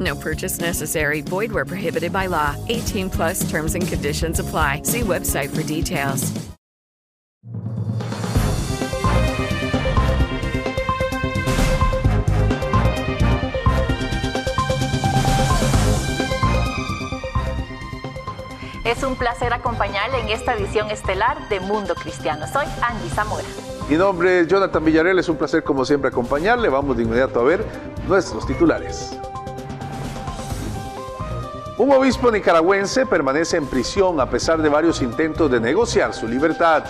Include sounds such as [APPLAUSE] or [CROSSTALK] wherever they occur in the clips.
No purchase necessary. Void where prohibited by law. 18 plus terms and conditions apply. See website for details. Es un placer acompañarle en esta edición estelar de Mundo Cristiano. Soy Angie Zamora. Mi nombre es Jonathan Villarreal, es un placer como siempre acompañarle. Vamos de inmediato a ver nuestros titulares. Un obispo nicaragüense permanece en prisión a pesar de varios intentos de negociar su libertad.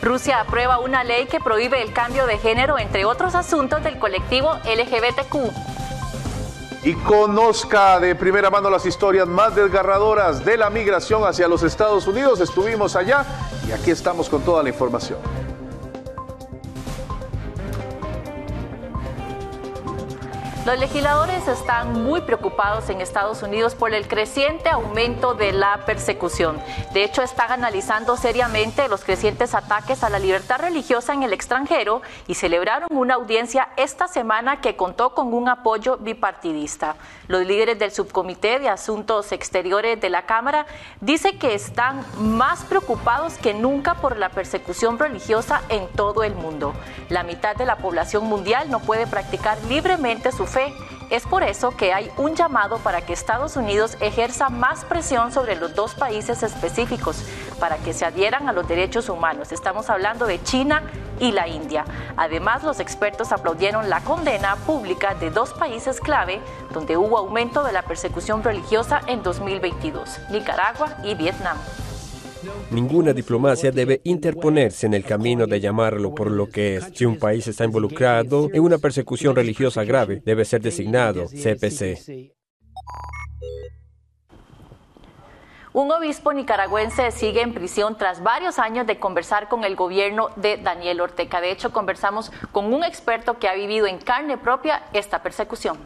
Rusia aprueba una ley que prohíbe el cambio de género, entre otros asuntos del colectivo LGBTQ. Y conozca de primera mano las historias más desgarradoras de la migración hacia los Estados Unidos. Estuvimos allá y aquí estamos con toda la información. Los legisladores están muy preocupados en Estados Unidos por el creciente aumento de la persecución. De hecho, están analizando seriamente los crecientes ataques a la libertad religiosa en el extranjero y celebraron una audiencia esta semana que contó con un apoyo bipartidista. Los líderes del subcomité de asuntos exteriores de la Cámara dicen que están más preocupados que nunca por la persecución religiosa en todo el mundo. La mitad de la población mundial no puede practicar libremente su fe. Es por eso que hay un llamado para que Estados Unidos ejerza más presión sobre los dos países específicos para que se adhieran a los derechos humanos. Estamos hablando de China y la India. Además, los expertos aplaudieron la condena pública de dos países clave donde hubo aumento de la persecución religiosa en 2022, Nicaragua y Vietnam. Ninguna diplomacia debe interponerse en el camino de llamarlo por lo que es. Si un país está involucrado en una persecución religiosa grave, debe ser designado CPC. Un obispo nicaragüense sigue en prisión tras varios años de conversar con el gobierno de Daniel Ortega. De hecho, conversamos con un experto que ha vivido en carne propia esta persecución.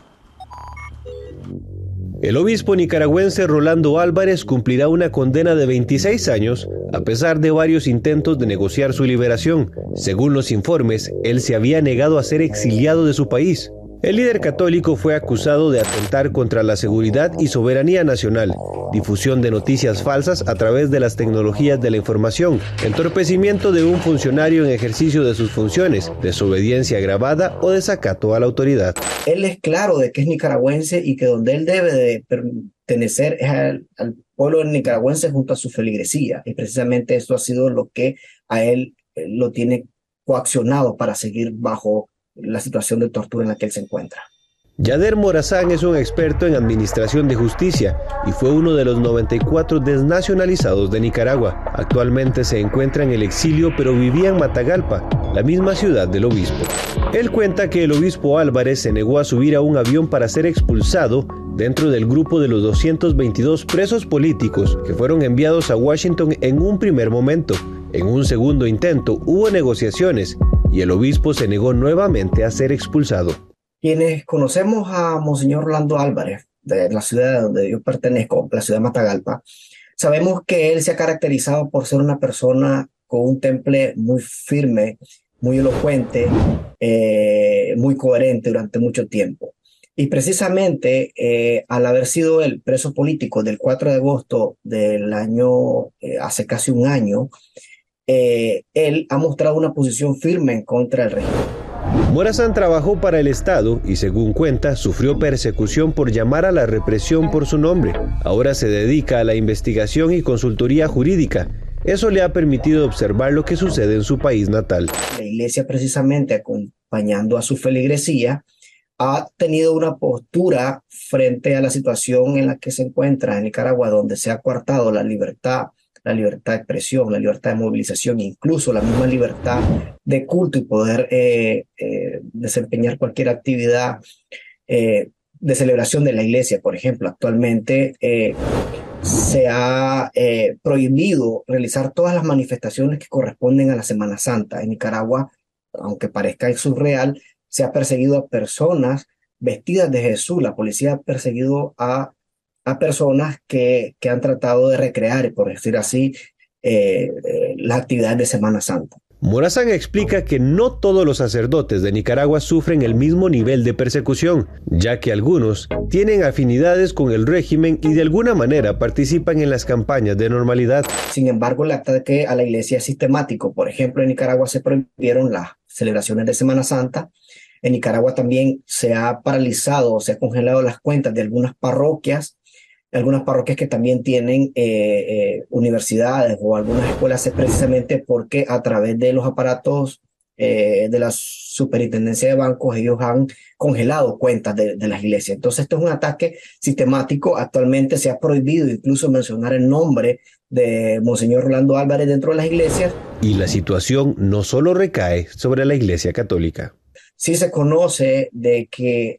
El obispo nicaragüense Rolando Álvarez cumplirá una condena de 26 años a pesar de varios intentos de negociar su liberación. Según los informes, él se había negado a ser exiliado de su país. El líder católico fue acusado de atentar contra la seguridad y soberanía nacional, difusión de noticias falsas a través de las tecnologías de la información, entorpecimiento de un funcionario en ejercicio de sus funciones, desobediencia agravada o desacato a la autoridad. Él es claro de que es nicaragüense y que donde él debe de pertenecer es al, al pueblo nicaragüense junto a su feligresía. Y precisamente esto ha sido lo que a él eh, lo tiene coaccionado para seguir bajo la situación de tortura en la que él se encuentra. Yader Morazán es un experto en administración de justicia y fue uno de los 94 desnacionalizados de Nicaragua. Actualmente se encuentra en el exilio pero vivía en Matagalpa, la misma ciudad del obispo. Él cuenta que el obispo Álvarez se negó a subir a un avión para ser expulsado dentro del grupo de los 222 presos políticos que fueron enviados a Washington en un primer momento. En un segundo intento hubo negociaciones y el obispo se negó nuevamente a ser expulsado. Quienes conocemos a Monseñor Orlando Álvarez, de la ciudad donde yo pertenezco, la ciudad de Matagalpa, sabemos que él se ha caracterizado por ser una persona con un temple muy firme, muy elocuente, eh, muy coherente durante mucho tiempo. Y precisamente eh, al haber sido el preso político del 4 de agosto del año, eh, hace casi un año, eh, él ha mostrado una posición firme en contra del régimen. Morazán trabajó para el Estado y según cuenta sufrió persecución por llamar a la represión por su nombre. Ahora se dedica a la investigación y consultoría jurídica. Eso le ha permitido observar lo que sucede en su país natal. La iglesia precisamente acompañando a su feligresía ha tenido una postura frente a la situación en la que se encuentra en Nicaragua, donde se ha coartado la libertad, la libertad de expresión, la libertad de movilización, incluso la misma libertad de culto y poder eh, eh, desempeñar cualquier actividad eh, de celebración de la iglesia. Por ejemplo, actualmente se ha prohibido realizar todas las manifestaciones que corresponden a la Semana Santa. En Nicaragua, aunque parezca surreal, se ha perseguido a personas vestidas de Jesús. La policía ha perseguido a, a personas que, que han tratado de recrear, por decir así, eh, eh, las actividades de Semana Santa. Morazán explica que no todos los sacerdotes de Nicaragua sufren el mismo nivel de persecución, ya que algunos tienen afinidades con el régimen y de alguna manera participan en las campañas de normalidad. Sin embargo, el ataque a la iglesia es sistemático. Por ejemplo, en Nicaragua se prohibieron las celebraciones de Semana Santa en Nicaragua también se ha paralizado, se ha congelado las cuentas de algunas parroquias, algunas parroquias que también tienen eh, eh, universidades o algunas escuelas, es precisamente porque a través de los aparatos eh, de la superintendencia de bancos, ellos han congelado cuentas de, de, las iglesias. Entonces, esto es un ataque sistemático. Actualmente se ha prohibido incluso mencionar el nombre de Monseñor Rolando Álvarez dentro de las iglesias. Y la situación no solo recae sobre la iglesia católica sí se conoce de que,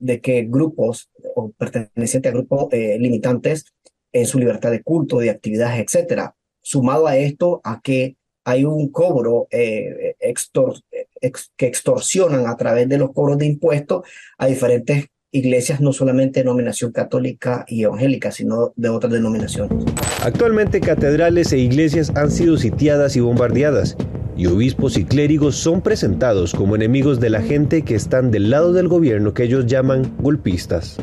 de que grupos o pertenecientes a grupos eh, limitantes en su libertad de culto, de actividades, etcétera. Sumado a esto, a que hay un cobro eh, que extorsionan a través de los cobros de impuestos a diferentes iglesias, no solamente de denominación católica y evangélica, sino de otras denominaciones. Actualmente catedrales e iglesias han sido sitiadas y bombardeadas y obispos y clérigos son presentados como enemigos de la gente que están del lado del gobierno que ellos llaman golpistas.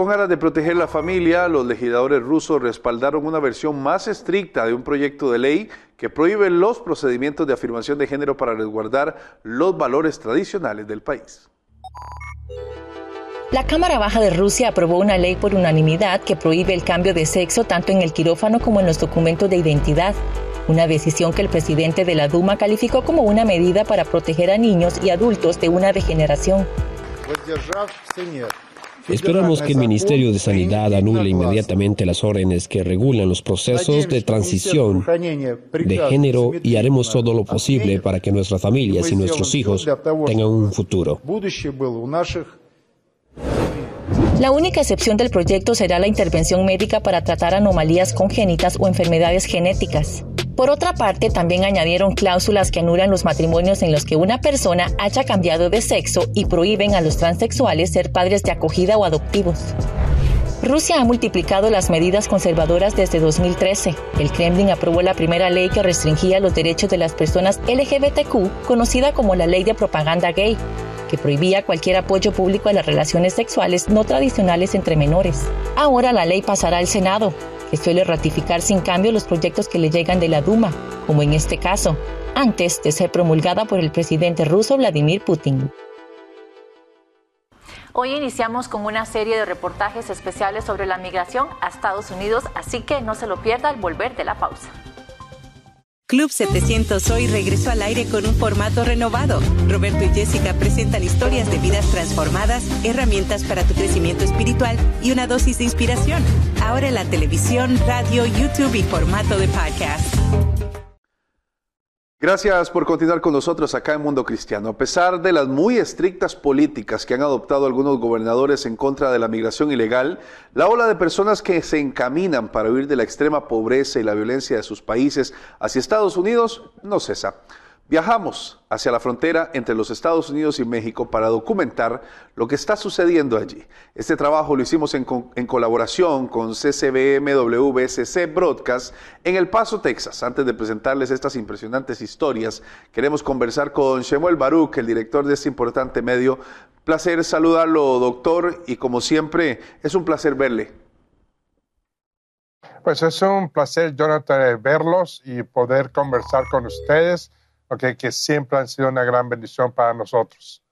Con aras de proteger la familia, los legisladores rusos respaldaron una versión más estricta de un proyecto de ley que prohíbe los procedimientos de afirmación de género para resguardar los valores tradicionales del país. La Cámara Baja de Rusia aprobó una ley por unanimidad que prohíbe el cambio de sexo tanto en el quirófano como en los documentos de identidad, una decisión que el presidente de la Duma calificó como una medida para proteger a niños y adultos de una degeneración. Esperamos que el Ministerio de Sanidad anule inmediatamente las órdenes que regulan los procesos de transición de género y haremos todo lo posible para que nuestras familias y nuestros hijos tengan un futuro. La única excepción del proyecto será la intervención médica para tratar anomalías congénitas o enfermedades genéticas. Por otra parte, también añadieron cláusulas que anulan los matrimonios en los que una persona haya cambiado de sexo y prohíben a los transexuales ser padres de acogida o adoptivos. Rusia ha multiplicado las medidas conservadoras desde 2013. El Kremlin aprobó la primera ley que restringía los derechos de las personas LGBTQ, conocida como la Ley de Propaganda Gay, que prohibía cualquier apoyo público a las relaciones sexuales no tradicionales entre menores. Ahora la ley pasará al Senado, que suele ratificar sin cambio los proyectos que le llegan de la Duma, como en este caso, antes de ser promulgada por el presidente ruso Vladimir Putin. Hoy iniciamos con una serie de reportajes especiales sobre la migración a Estados Unidos, así que no se lo pierda al volver de la pausa. Club 700 hoy regresó al aire con un formato renovado. Roberto y Jessica presentan historias de vidas transformadas, herramientas para tu crecimiento espiritual y una dosis de inspiración. Ahora en la televisión, radio, YouTube y formato de podcast. Gracias por continuar con nosotros acá en Mundo Cristiano. A pesar de las muy estrictas políticas que han adoptado algunos gobernadores en contra de la migración ilegal, la ola de personas que se encaminan para huir de la extrema pobreza y la violencia de sus países hacia Estados Unidos no cesa. Viajamos hacia la frontera entre los Estados Unidos y México para documentar lo que está sucediendo allí. Este trabajo lo hicimos en, colaboración con CCBMWSC Broadcast en El Paso, Texas. Antes de presentarles estas impresionantes historias, queremos conversar con Shemuel Baruch, el director de este importante medio. Placer saludarlo, doctor, y como siempre, es un placer verle. Pues es un placer, Jonathan, verlos y poder conversar con ustedes, que siempre han sido una gran bendición para nosotros.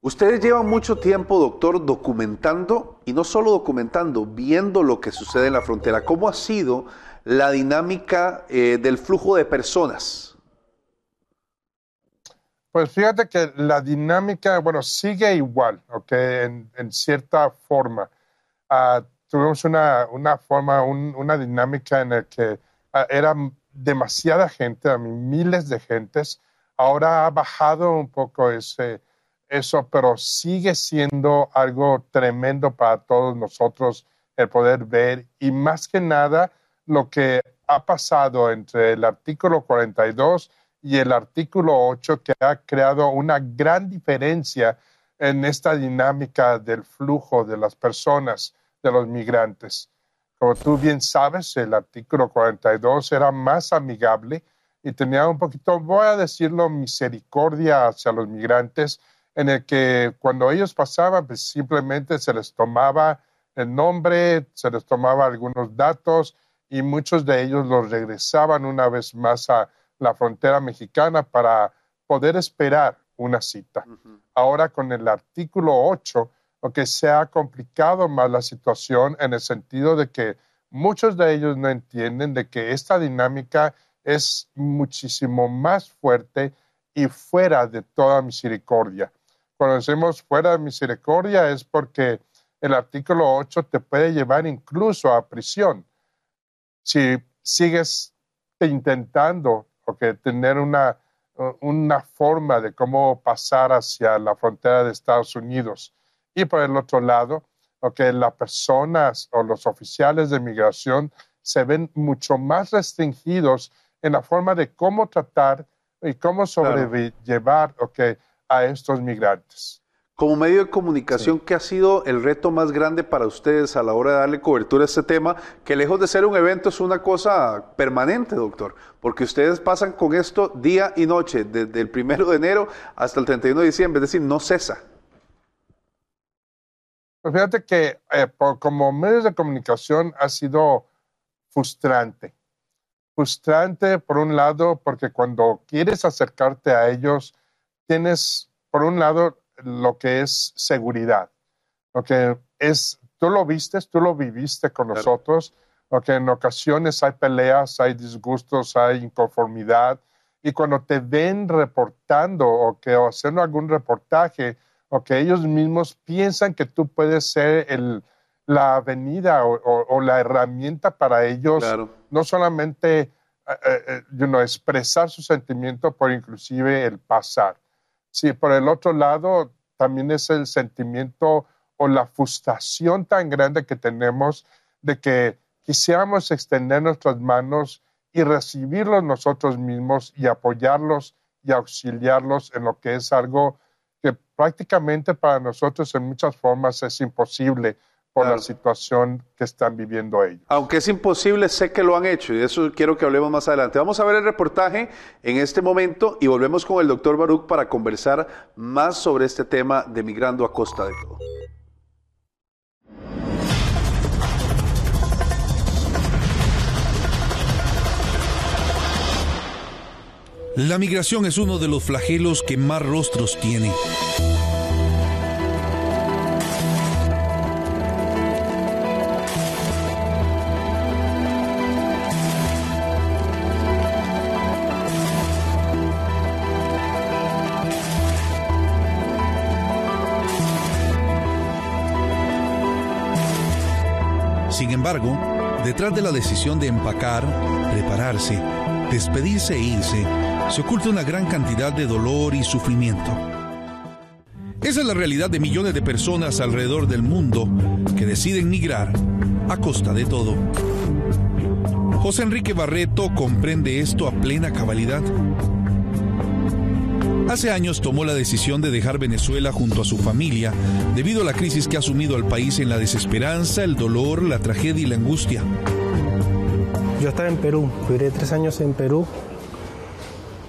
Ustedes llevan mucho tiempo, doctor, documentando, y no solo documentando, viendo lo que sucede en la frontera. ¿Cómo ha sido la dinámica eh, del flujo de personas? Pues fíjate que la dinámica, bueno, sigue igual, ¿ok? En, en cierta forma. Uh, tuvimos una, una forma, un, una dinámica en la que uh, era demasiada gente, miles de gentes. Ahora ha bajado un poco ese, eso, pero sigue siendo algo tremendo para todos nosotros el poder ver y más que nada lo que ha pasado entre el artículo 42 y el artículo 8 que ha creado una gran diferencia en esta dinámica del flujo de las personas, de los migrantes. Como tú bien sabes, el artículo 42 era más amigable y tenía un poquito, voy a decirlo, misericordia hacia los migrantes en el que cuando ellos pasaban, pues simplemente se les tomaba el nombre, se les tomaba algunos datos y muchos de ellos los regresaban una vez más a la frontera mexicana para poder esperar una cita. Ahora con el artículo 8, lo que se ha complicado más la situación en el sentido de que muchos de ellos no entienden de que esta dinámica es muchísimo más fuerte y fuera de toda misericordia cuando decimos fuera de misericordia es porque el artículo 8 te puede llevar incluso a prisión. Si sigues intentando tener una, una forma de cómo pasar hacia la frontera de Estados Unidos. Y por el otro lado, que las personas o los oficiales de migración se ven mucho más restringidos en la forma de cómo tratar y cómo sobrellevar okay, a estos migrantes. Como medio de comunicación, ¿qué ha sido el reto más grande para ustedes a la hora de darle cobertura a este tema? Que lejos de ser un evento es una cosa permanente, doctor, porque ustedes pasan con esto día y noche, desde el primero de enero hasta el 31 de diciembre, es decir, no cesa. Pues fíjate que eh, como medios de comunicación ha sido frustrante. Frustrante, por un lado, porque cuando quieres acercarte a ellos, tienes, por un lado, lo que es seguridad, lo que es, tú lo vistes, tú lo viviste con nosotros, lo que en ocasiones hay peleas, hay disgustos, hay inconformidad, y cuando te ven reportando o que o haciendo algún reportaje, o que ellos mismos piensan que tú puedes ser el, la avenida o, la herramienta para ellos, no solamente eh, eh, eh, expresar su sentimiento, pero inclusive el pasar. Sí, por el otro lado, también es el sentimiento o la frustración tan grande que tenemos de que quisiéramos extender nuestras manos y recibirlos nosotros mismos y apoyarlos y auxiliarlos en lo que es algo que prácticamente para nosotros en muchas formas es imposible por la situación que están viviendo ellos. Aunque es imposible, sé que lo han hecho y de eso quiero que hablemos más adelante. Vamos a ver el reportaje en este momento y volvemos con el doctor Baruch para conversar más sobre este tema de migrando a costa de todo. La migración es uno de los flagelos que más rostros tiene. embargo, detrás de la decisión de empacar, prepararse, despedirse e irse, se oculta una gran cantidad de dolor y sufrimiento. Esa es la realidad de millones de personas alrededor del mundo que deciden migrar a costa de todo. José Enrique Barreto comprende esto a plena cabalidad Hace años tomó la decisión de dejar Venezuela junto a su familia debido a la crisis que ha sumido al país en la desesperanza, el dolor, la tragedia y la angustia. Yo estaba en Perú, duré tres años en Perú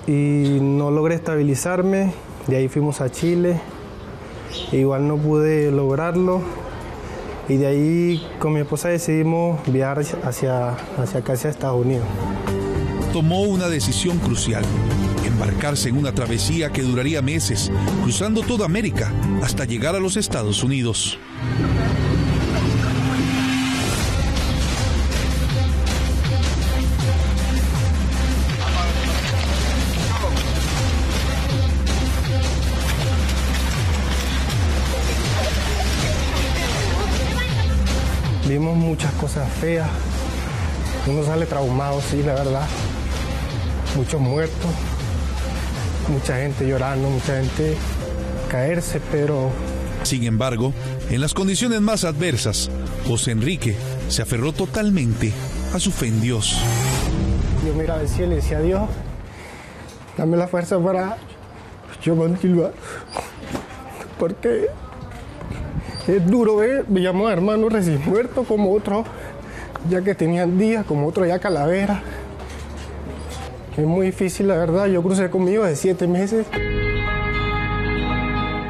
y no logré estabilizarme. De ahí fuimos a Chile, igual no pude lograrlo Y de ahí con mi esposa decidimos viajar hacia, hacia acá, hacia Estados Unidos. Tomó una decisión crucial, embarcarse en una travesía que duraría meses, cruzando toda América hasta llegar a los Estados Unidos. Vimos muchas cosas feas. Uno sale traumado, sí, la verdad. Muchos muertos, mucha gente llorando, mucha gente caerse, pero... Sin embargo, en las condiciones más adversas, José Enrique se aferró totalmente a su fe en Dios. Yo miraba al cielo y decía, Dios, dame la fuerza para yo continuar. Porque es duro ver, veíamos hermanos recién muertos como otros, ya que tenían días, como otros ya calavera. Es muy difícil, la verdad. Yo crucé conmigo de siete meses.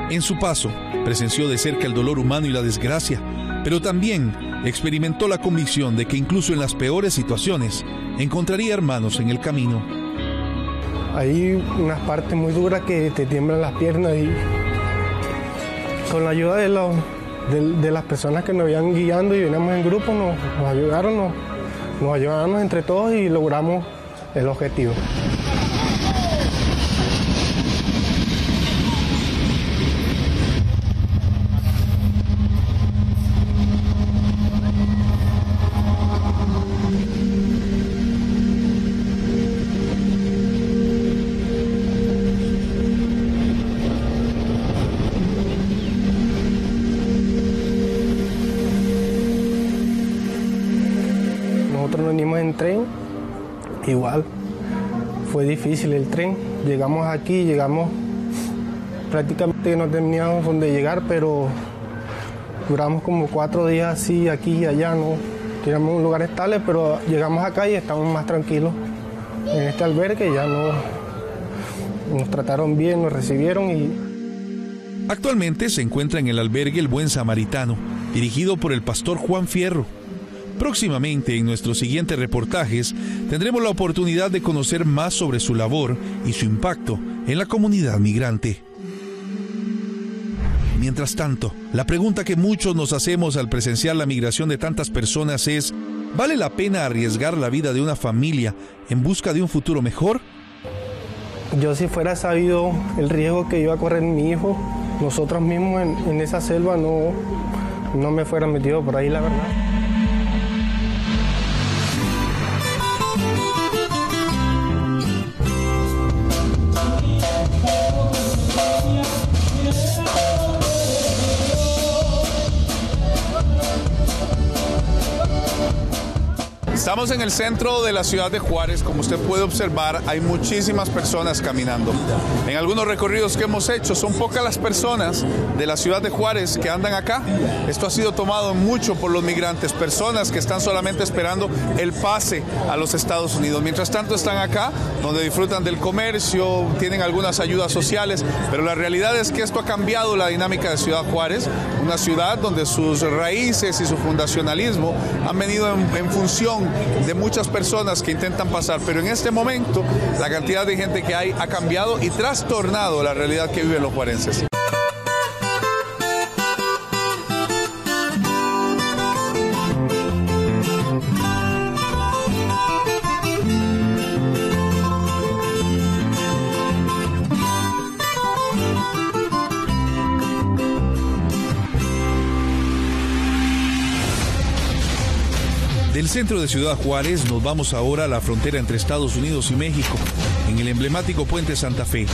En su paso, presenció de cerca el dolor humano y la desgracia, pero también experimentó la convicción de que incluso en las peores situaciones encontraría hermanos en el camino. Hay unas partes muy duras que te tiemblan las piernas y con la ayuda de, los, de, las personas que nos iban guiando y veníamos en grupo, nos, nos ayudaron, nos, nos ayudamos entre todos y logramos el objetivo. Nosotros nos venimos en tren, igual. Fue difícil el tren. Llegamos aquí, llegamos prácticamente no teníamos dónde llegar, pero duramos como cuatro días así, aquí y allá, no teníamos un lugar estable, pero llegamos acá y estamos más tranquilos. En este albergue ya no nos trataron bien, nos recibieron y Actualmente se encuentra en el albergue El Buen Samaritano, dirigido por el pastor Juan Fierro. Próximamente, en nuestros siguientes reportajes, tendremos la oportunidad de conocer más sobre su labor y su impacto en la comunidad migrante. Mientras tanto, la pregunta que muchos nos hacemos al presenciar la migración de tantas personas es, ¿vale la pena arriesgar la vida de una familia en busca de un futuro mejor? yo si fuera sabido el riesgo que iba a correr mi hijo, nosotros mismos en, esa selva no, no me fuera metido por ahí, la verdad. Estamos en el centro de la ciudad de Juárez. Como usted puede observar, hay muchísimas personas caminando. En algunos recorridos que hemos hecho, son pocas las personas de la ciudad de Juárez que andan acá. Esto ha sido tomado mucho por los migrantes, personas que están solamente esperando el pase a los Estados Unidos. Mientras tanto, están acá, donde disfrutan del comercio, tienen algunas ayudas sociales, pero la realidad es que esto ha cambiado la dinámica de Ciudad Juárez, una ciudad donde sus raíces y su fundacionalismo han venido en, en función de muchas personas que intentan pasar, pero en este momento la cantidad de gente que hay ha cambiado y trastornado la realidad que viven los juarenses. Centro de Ciudad Juárez nos vamos ahora a la frontera entre Estados Unidos y México, en el emblemático puente Santa Fe.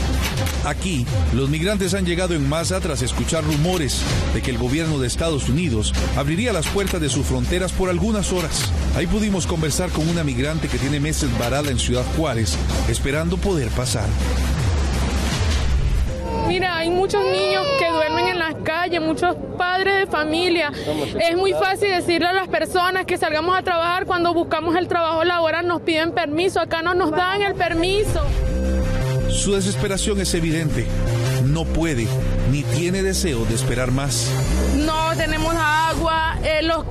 Aquí, los migrantes han llegado en masa tras escuchar rumores de que el gobierno de Estados Unidos abriría las puertas de sus fronteras por algunas horas. Ahí pudimos conversar con una migrante que tiene meses varada en Ciudad Juárez, esperando poder pasar. Mira, hay muchos niños que duermen en las calles, muchos padres de familia. Es muy fácil decirle a las personas que salgamos a trabajar cuando buscamos el trabajo laboral, nos piden permiso, acá no nos dan el permiso. Su desesperación es evidente. No puede ni tiene deseo de esperar más. No tenemos agua, eh, los,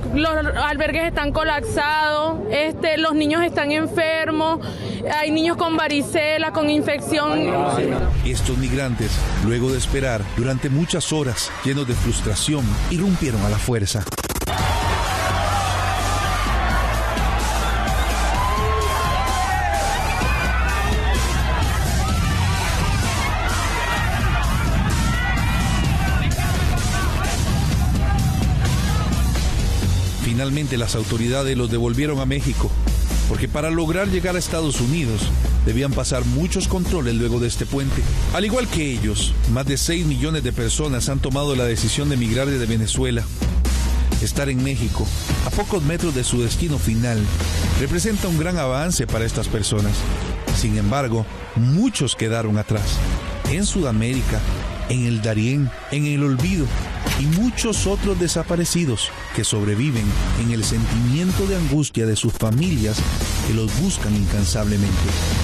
albergues están colapsados, este, los niños están enfermos, hay niños con varicela, con infección. Estos migrantes, luego de esperar durante muchas horas, llenos de frustración, irrumpieron a la fuerza. Las autoridades los devolvieron a México, porque para lograr llegar a Estados Unidos debían pasar muchos controles luego de este puente. Al igual que ellos, más de 6 millones de personas han tomado la decisión de emigrar desde Venezuela. Estar en México, a pocos metros de su destino final, representa un gran avance para estas personas. Sin embargo, muchos quedaron atrás. En Sudamérica, en el Darién, en el olvido y muchos otros desaparecidos que sobreviven en el sentimiento de angustia de sus familias que los buscan incansablemente.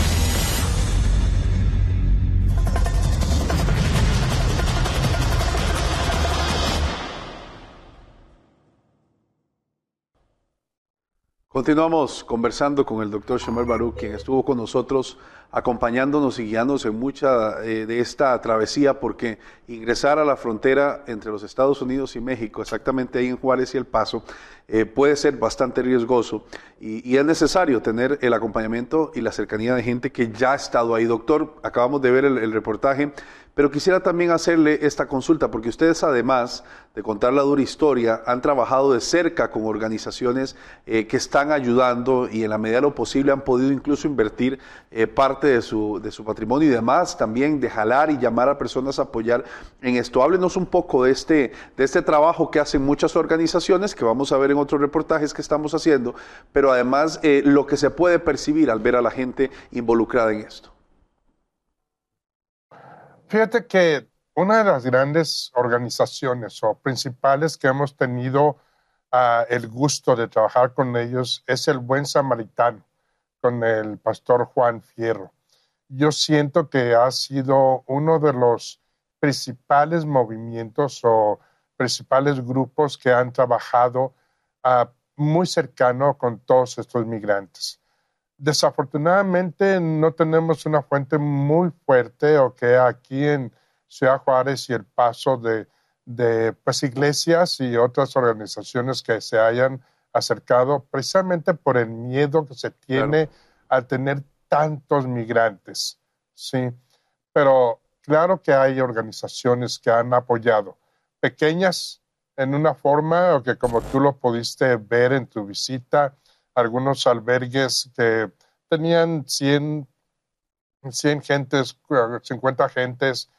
Continuamos conversando con el doctor Shomer Baruch, quien estuvo con nosotros acompañándonos y guiándonos en mucha eh, de esta travesía, porque ingresar a la frontera entre los Estados Unidos y México, exactamente ahí en Juárez y El Paso, eh, puede ser bastante riesgoso y, es necesario tener el acompañamiento y la cercanía de gente que ya ha estado ahí. Doctor, acabamos de ver el reportaje pero quisiera también hacerle esta consulta, porque ustedes además de contar la dura historia, han trabajado de cerca con organizaciones eh, que están ayudando y en la medida de lo posible han podido incluso invertir eh, parte de su, patrimonio y demás, también de jalar y llamar a personas a apoyar en esto. Háblenos un poco de este, de este trabajo que hacen muchas organizaciones, que vamos a ver en otros reportajes que estamos haciendo, pero además eh, lo que se puede percibir al ver a la gente involucrada en esto. Fíjate que una de las grandes organizaciones o principales que hemos tenido ah, el gusto de trabajar con ellos es el Buen Samaritano, con el pastor Juan Fierro. Yo siento que ha sido uno de los principales movimientos o principales grupos que han trabajado ah, muy cercano con todos estos migrantes. Desafortunadamente no tenemos una fuente muy fuerte o que aquí en Ciudad Juárez y el paso de, de pues, iglesias y otras organizaciones que se hayan acercado precisamente por el miedo que se tiene al tener tantos migrantes. Sí, pero claro que hay organizaciones que han apoyado, pequeñas en una forma o que como tú lo pudiste ver en tu visita, algunos albergues que tenían 100, 100 gentes, 50 gentes,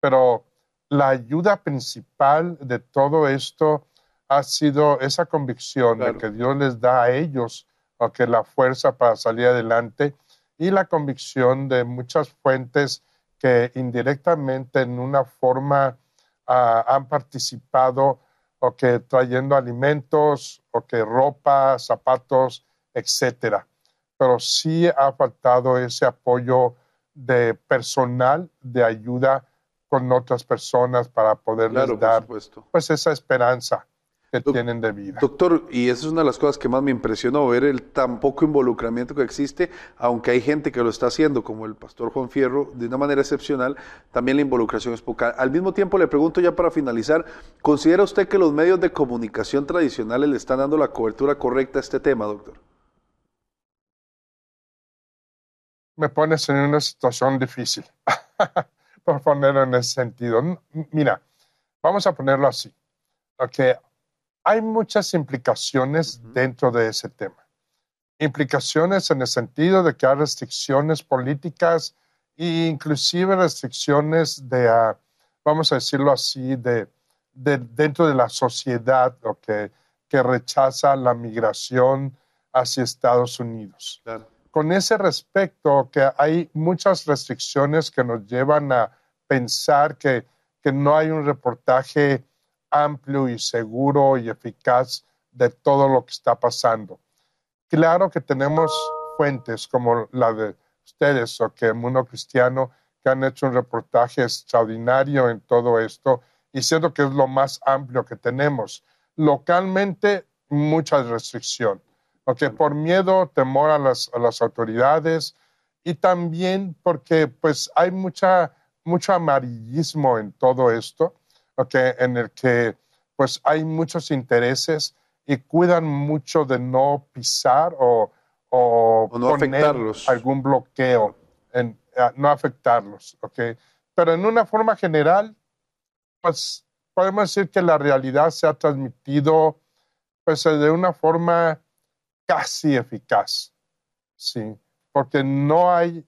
pero la ayuda principal de todo esto ha sido esa convicción de que Dios les da a ellos que la fuerza para salir adelante y la convicción de muchas fuentes que indirectamente en una forma ah, han participado o que trayendo alimentos o que ropa, zapatos, etcétera. Pero sí ha faltado ese apoyo de personal, de ayuda con otras personas para poderles dar pues esa esperanza que tienen de vida. Doctor, y esa es una de las cosas que más me impresionó, ver el tan poco involucramiento que existe, aunque hay gente que lo está haciendo, como el pastor Juan Fierro, de una manera excepcional, también la involucración es poca. Al mismo tiempo, le pregunto ya para finalizar, ¿considera usted que los medios de comunicación tradicionales le están dando la cobertura correcta a este tema, doctor? Me pones en una situación difícil, [LAUGHS] por ponerlo en ese sentido. Mira, vamos a ponerlo así. Okay hay muchas implicaciones dentro de ese tema. Implicaciones en el sentido de que hay restricciones políticas e inclusive restricciones de, ah, vamos a decirlo así, de, dentro de la sociedad que, que rechaza la migración hacia Estados Unidos. Con ese respecto, que hay muchas restricciones que nos llevan a pensar que, que no hay un reportaje amplio y seguro y eficaz de todo lo que está pasando. Claro que tenemos fuentes como la de ustedes o que el mundo cristiano que han hecho un reportaje extraordinario en todo esto y siento que es lo más amplio que tenemos. Localmente, mucha restricción, porque por miedo, temor a las, a las autoridades y también porque pues hay mucha, mucho amarillismo en todo esto, okay, en el que pues hay muchos intereses y cuidan mucho de no pisar o, o, no afectarlos. algún bloqueo, en, no afectarlos, ¿ok? Pero en una forma general, pues podemos decir que la realidad se ha transmitido pues de una forma casi eficaz, ¿sí? Porque no hay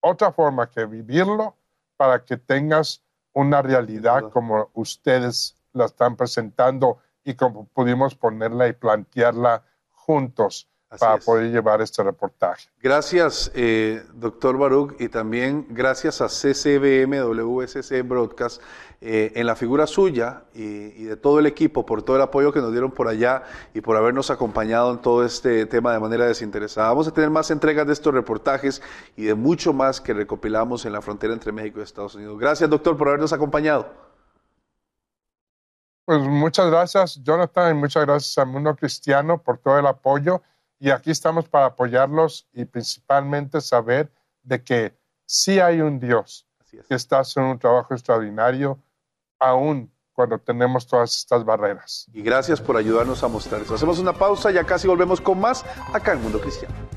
otra forma que vivirlo para que tengas una realidad como ustedes la están presentando y como pudimos ponerla y plantearla juntos para poder llevar este reportaje. Gracias, eh, doctor Baruch, y también gracias a CCBM WSC Broadcast eh, en la figura suya y, de todo el equipo por todo el apoyo que nos dieron por allá y por habernos acompañado en todo este tema de manera desinteresada. Vamos a tener más entregas de estos reportajes y de mucho más que recopilamos en la frontera entre México y Estados Unidos. Gracias, doctor, por habernos acompañado. Pues muchas gracias, Jonathan, y muchas gracias al mundo cristiano por todo el apoyo y aquí estamos para apoyarlos y principalmente saber de que sí hay un Dios que está haciendo un trabajo extraordinario aún cuando tenemos todas estas barreras. Y gracias por ayudarnos a mostrar eso. Hacemos una pausa, ya casi volvemos con más acá en Mundo Cristiano.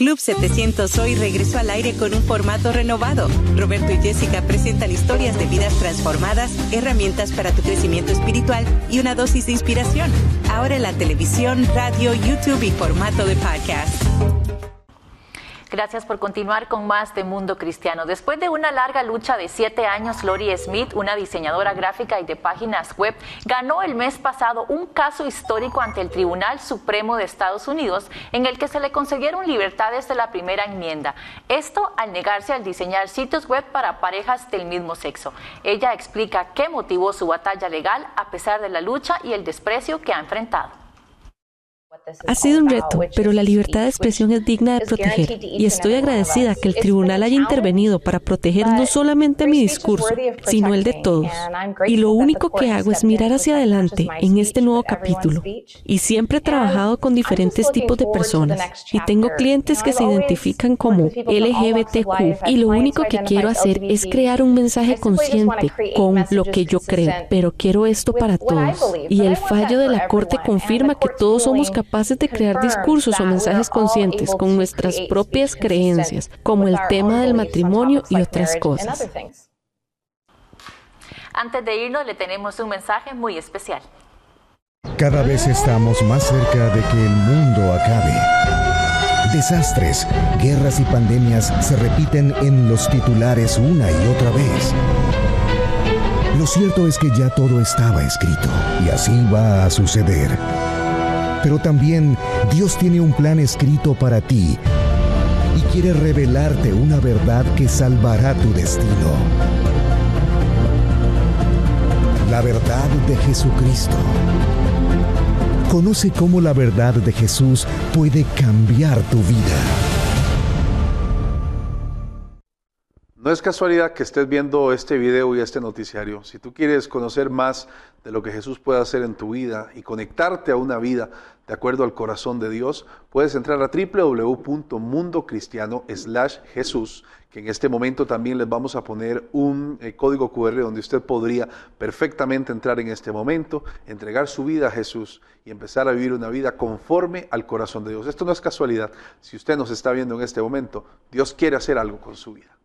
Club 700 hoy regresó al aire con un formato renovado. Roberto y Jessica presentan historias de vidas transformadas, herramientas para tu crecimiento espiritual y una dosis de inspiración. Ahora en la televisión, radio, YouTube y formato de podcast. Gracias por continuar con más de Mundo Cristiano. Después de una larga lucha de siete años, Lori Smith, una diseñadora gráfica y de páginas web, ganó el mes pasado un caso histórico ante el Tribunal Supremo de Estados Unidos en el que se le concedieron libertades de la primera enmienda. Esto al negarse al diseñar sitios web para parejas del mismo sexo. Ella explica qué motivó su batalla legal a pesar de la lucha y el desprecio que ha enfrentado. Ha sido un reto, pero la libertad de expresión es digna de proteger y estoy agradecida que el tribunal haya intervenido para proteger no solamente mi discurso, sino el de todos. Y lo único que hago es mirar hacia adelante en este nuevo capítulo. Y siempre he trabajado con diferentes tipos de personas y tengo clientes que se identifican como LGBTQ y lo único que quiero hacer es crear un mensaje consciente con lo que yo creo, pero quiero esto para todos. Y el fallo de la Corte confirma que todos somos capaces capaces de crear discursos o mensajes conscientes con nuestras propias creencias, como el tema del matrimonio y otras cosas. Antes de irnos, le tenemos un mensaje muy especial. Cada vez estamos más cerca de que el mundo acabe. Desastres, guerras y pandemias se repiten en los titulares una y otra vez. Lo cierto es que ya todo estaba escrito y así va a suceder. Pero también Dios tiene un plan escrito para ti y quiere revelarte una verdad que salvará tu destino. La verdad de Jesucristo. Conoce cómo la verdad de Jesús puede cambiar tu vida. No es casualidad que estés viendo este video y este noticiario. Si tú quieres conocer más de lo que Jesús puede hacer en tu vida y conectarte a una vida de acuerdo al corazón de Dios, puedes entrar a www.mundocristiano Jesús, que en este momento también les vamos a poner un eh, código QR donde usted podría perfectamente entrar en este momento, entregar su vida a Jesús y empezar a vivir una vida conforme al corazón de Dios. Esto no es casualidad. Si usted nos está viendo en este momento, Dios quiere hacer algo con su vida.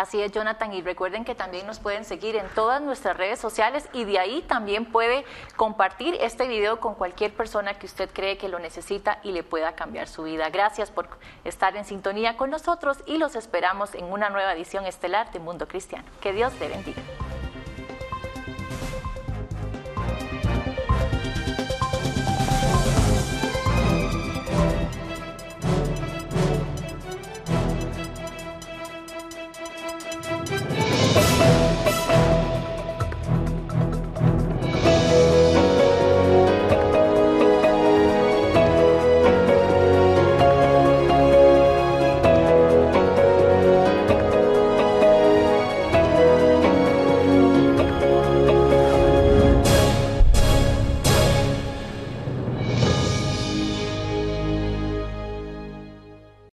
Así es, Jonathan, y recuerden que también nos pueden seguir en todas nuestras redes sociales y de ahí también puede compartir este video con cualquier persona que usted cree que lo necesita y le pueda cambiar su vida. Gracias por estar en sintonía con nosotros y los esperamos en una nueva edición estelar de Mundo Cristiano. Que Dios te bendiga.